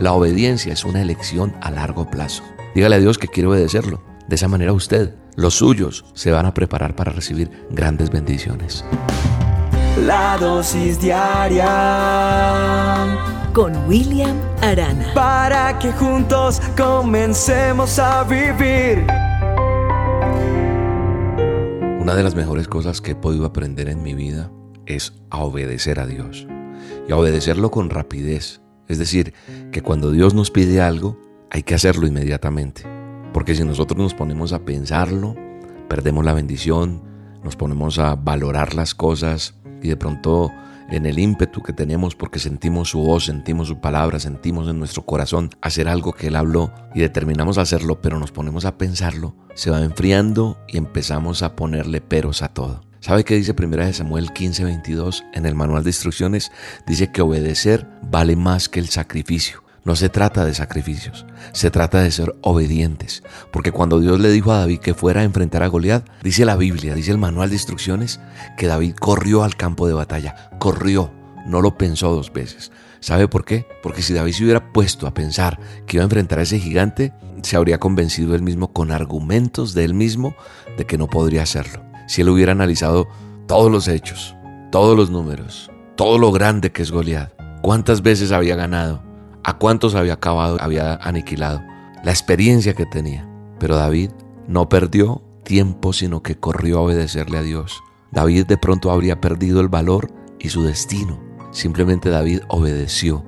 La obediencia es una elección a largo plazo. Dígale a Dios que quiere obedecerlo. De esa manera usted, los suyos, se van a preparar para recibir grandes bendiciones. La dosis diaria con William Arana. Para que juntos comencemos a vivir. Una de las mejores cosas que he podido aprender en mi vida es a obedecer a Dios. Y a obedecerlo con rapidez. Es decir, que cuando Dios nos pide algo, hay que hacerlo inmediatamente. Porque si nosotros nos ponemos a pensarlo, perdemos la bendición, nos ponemos a valorar las cosas y de pronto en el ímpetu que tenemos porque sentimos su voz, sentimos su palabra, sentimos en nuestro corazón hacer algo que Él habló y determinamos hacerlo, pero nos ponemos a pensarlo, se va enfriando y empezamos a ponerle peros a todo. ¿Sabe qué dice 1 Samuel 15:22 en el manual de instrucciones? Dice que obedecer vale más que el sacrificio. No se trata de sacrificios, se trata de ser obedientes. Porque cuando Dios le dijo a David que fuera a enfrentar a Goliat, dice la Biblia, dice el manual de instrucciones, que David corrió al campo de batalla. Corrió, no lo pensó dos veces. ¿Sabe por qué? Porque si David se hubiera puesto a pensar que iba a enfrentar a ese gigante, se habría convencido él mismo con argumentos de él mismo de que no podría hacerlo. Si él hubiera analizado todos los hechos, todos los números, todo lo grande que es Goliat, cuántas veces había ganado, a cuántos había acabado, había aniquilado, la experiencia que tenía. Pero David no perdió tiempo, sino que corrió a obedecerle a Dios. David de pronto habría perdido el valor y su destino. Simplemente David obedeció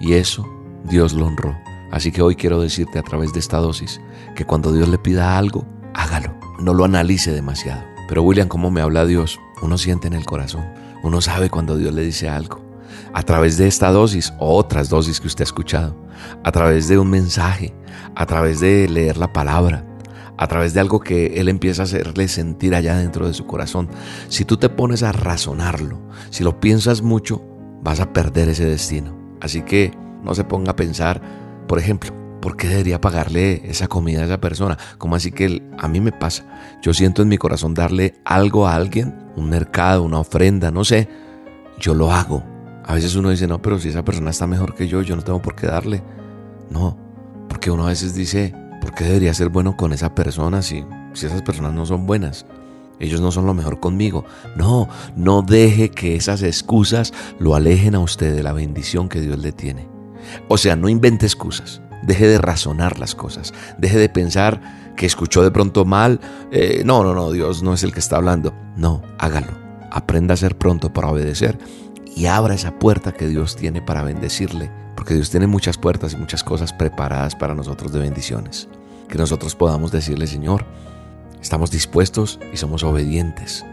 y eso Dios lo honró. Así que hoy quiero decirte a través de esta dosis que cuando Dios le pida algo, hágalo. No lo analice demasiado. Pero William, ¿cómo me habla Dios? Uno siente en el corazón. Uno sabe cuando Dios le dice algo a través de esta dosis o otras dosis que usted ha escuchado, a través de un mensaje, a través de leer la palabra, a través de algo que Él empieza a hacerle sentir allá dentro de su corazón. Si tú te pones a razonarlo, si lo piensas mucho, vas a perder ese destino. Así que no se ponga a pensar, por ejemplo, ¿por qué debería pagarle esa comida a esa persona? ¿Cómo así que a mí me pasa? Yo siento en mi corazón darle algo a alguien, un mercado, una ofrenda, no sé. Yo lo hago a veces uno dice, no, pero si esa persona está mejor que yo, yo no tengo por qué darle. No, porque uno a veces dice, ¿por qué debería ser bueno con esa persona si, si esas personas no son buenas? Ellos no son lo mejor conmigo. No, no deje que esas excusas lo alejen a usted de la bendición que Dios le tiene. O sea, no invente excusas. Deje de razonar las cosas. Deje de pensar que escuchó de pronto mal. Eh, no, no, no, Dios no es el que está hablando. No, hágalo. Aprenda a ser pronto para obedecer y abra esa puerta que Dios tiene para bendecirle, porque Dios tiene muchas puertas y muchas cosas preparadas para nosotros de bendiciones. Que nosotros podamos decirle, Señor, estamos dispuestos y somos obedientes.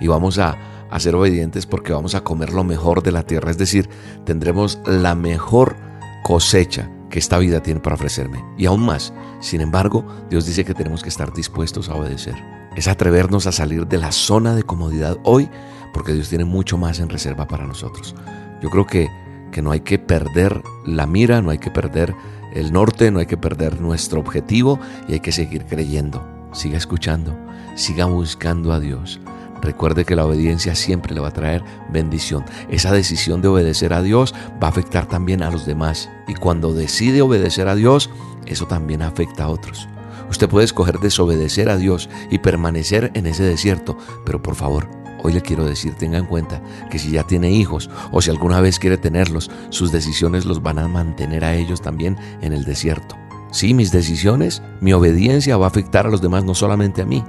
Y vamos a, a ser obedientes porque vamos a comer lo mejor de la tierra, es decir, tendremos la mejor cosecha que esta vida tiene para ofrecerme. Y aún más, sin embargo, Dios dice que tenemos que estar dispuestos a obedecer. Es atrevernos a salir de la zona de comodidad hoy porque Dios tiene mucho más en reserva para nosotros. Yo creo que, que no hay que perder la mira, no hay que perder el norte, no hay que perder nuestro objetivo y hay que seguir creyendo. Siga escuchando, siga buscando a Dios. Recuerde que la obediencia siempre le va a traer bendición. Esa decisión de obedecer a Dios va a afectar también a los demás. Y cuando decide obedecer a Dios, eso también afecta a otros. Usted puede escoger desobedecer a Dios y permanecer en ese desierto, pero por favor, Hoy le quiero decir, tenga en cuenta que si ya tiene hijos o si alguna vez quiere tenerlos, sus decisiones los van a mantener a ellos también en el desierto. Sí, mis decisiones, mi obediencia va a afectar a los demás, no solamente a mí.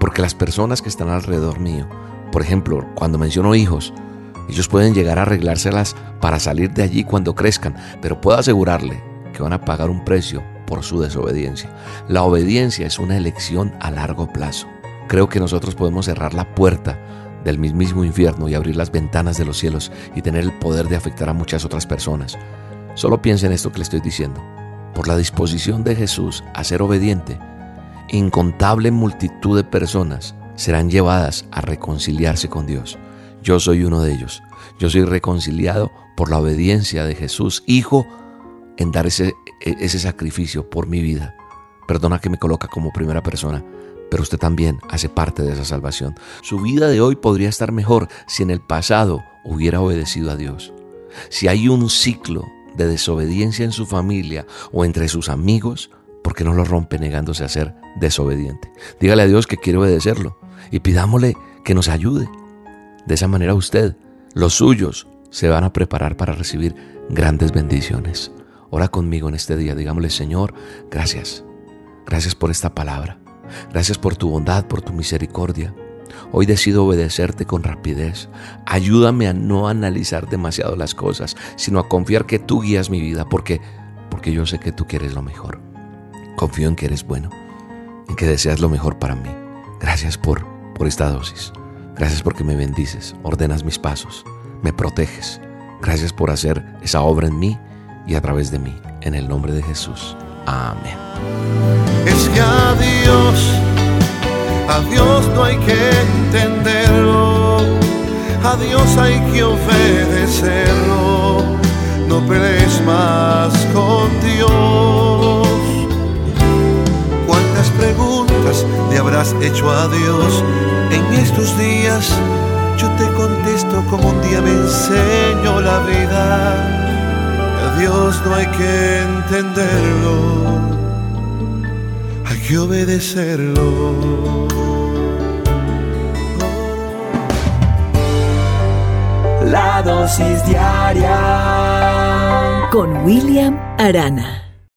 Porque las personas que están alrededor mío, por ejemplo, cuando menciono hijos, ellos pueden llegar a arreglárselas para salir de allí cuando crezcan, pero puedo asegurarle que van a pagar un precio por su desobediencia. La obediencia es una elección a largo plazo. Creo que nosotros podemos cerrar la puerta del mismísimo infierno y abrir las ventanas de los cielos y tener el poder de afectar a muchas otras personas. Solo piensa en esto que le estoy diciendo. Por la disposición de Jesús a ser obediente, incontable multitud de personas serán llevadas a reconciliarse con Dios. Yo soy uno de ellos. Yo soy reconciliado por la obediencia de Jesús, Hijo, en dar ese, ese sacrificio por mi vida. Perdona que me coloca como primera persona, pero usted también hace parte de esa salvación. Su vida de hoy podría estar mejor si en el pasado hubiera obedecido a Dios. Si hay un ciclo de desobediencia en su familia o entre sus amigos, ¿por qué no lo rompe negándose a ser desobediente? Dígale a Dios que quiere obedecerlo y pidámosle que nos ayude. De esa manera usted, los suyos, se van a preparar para recibir grandes bendiciones. Ora conmigo en este día, digámosle Señor, gracias. Gracias por esta palabra. Gracias por tu bondad, por tu misericordia. Hoy decido obedecerte con rapidez. Ayúdame a no analizar demasiado las cosas, sino a confiar que tú guías mi vida, porque porque yo sé que tú quieres lo mejor. Confío en que eres bueno, en que deseas lo mejor para mí. Gracias por por esta dosis. Gracias porque me bendices, ordenas mis pasos, me proteges. Gracias por hacer esa obra en mí y a través de mí. En el nombre de Jesús. Amén. Es que a Dios, a Dios no hay que entenderlo, a Dios hay que obedecerlo. No pelees más con Dios. Le habrás hecho a Dios en estos días? Yo te contesto como un día me enseñó la vida. A Dios no hay que entenderlo, hay que obedecerlo. La dosis diaria Con William Arana.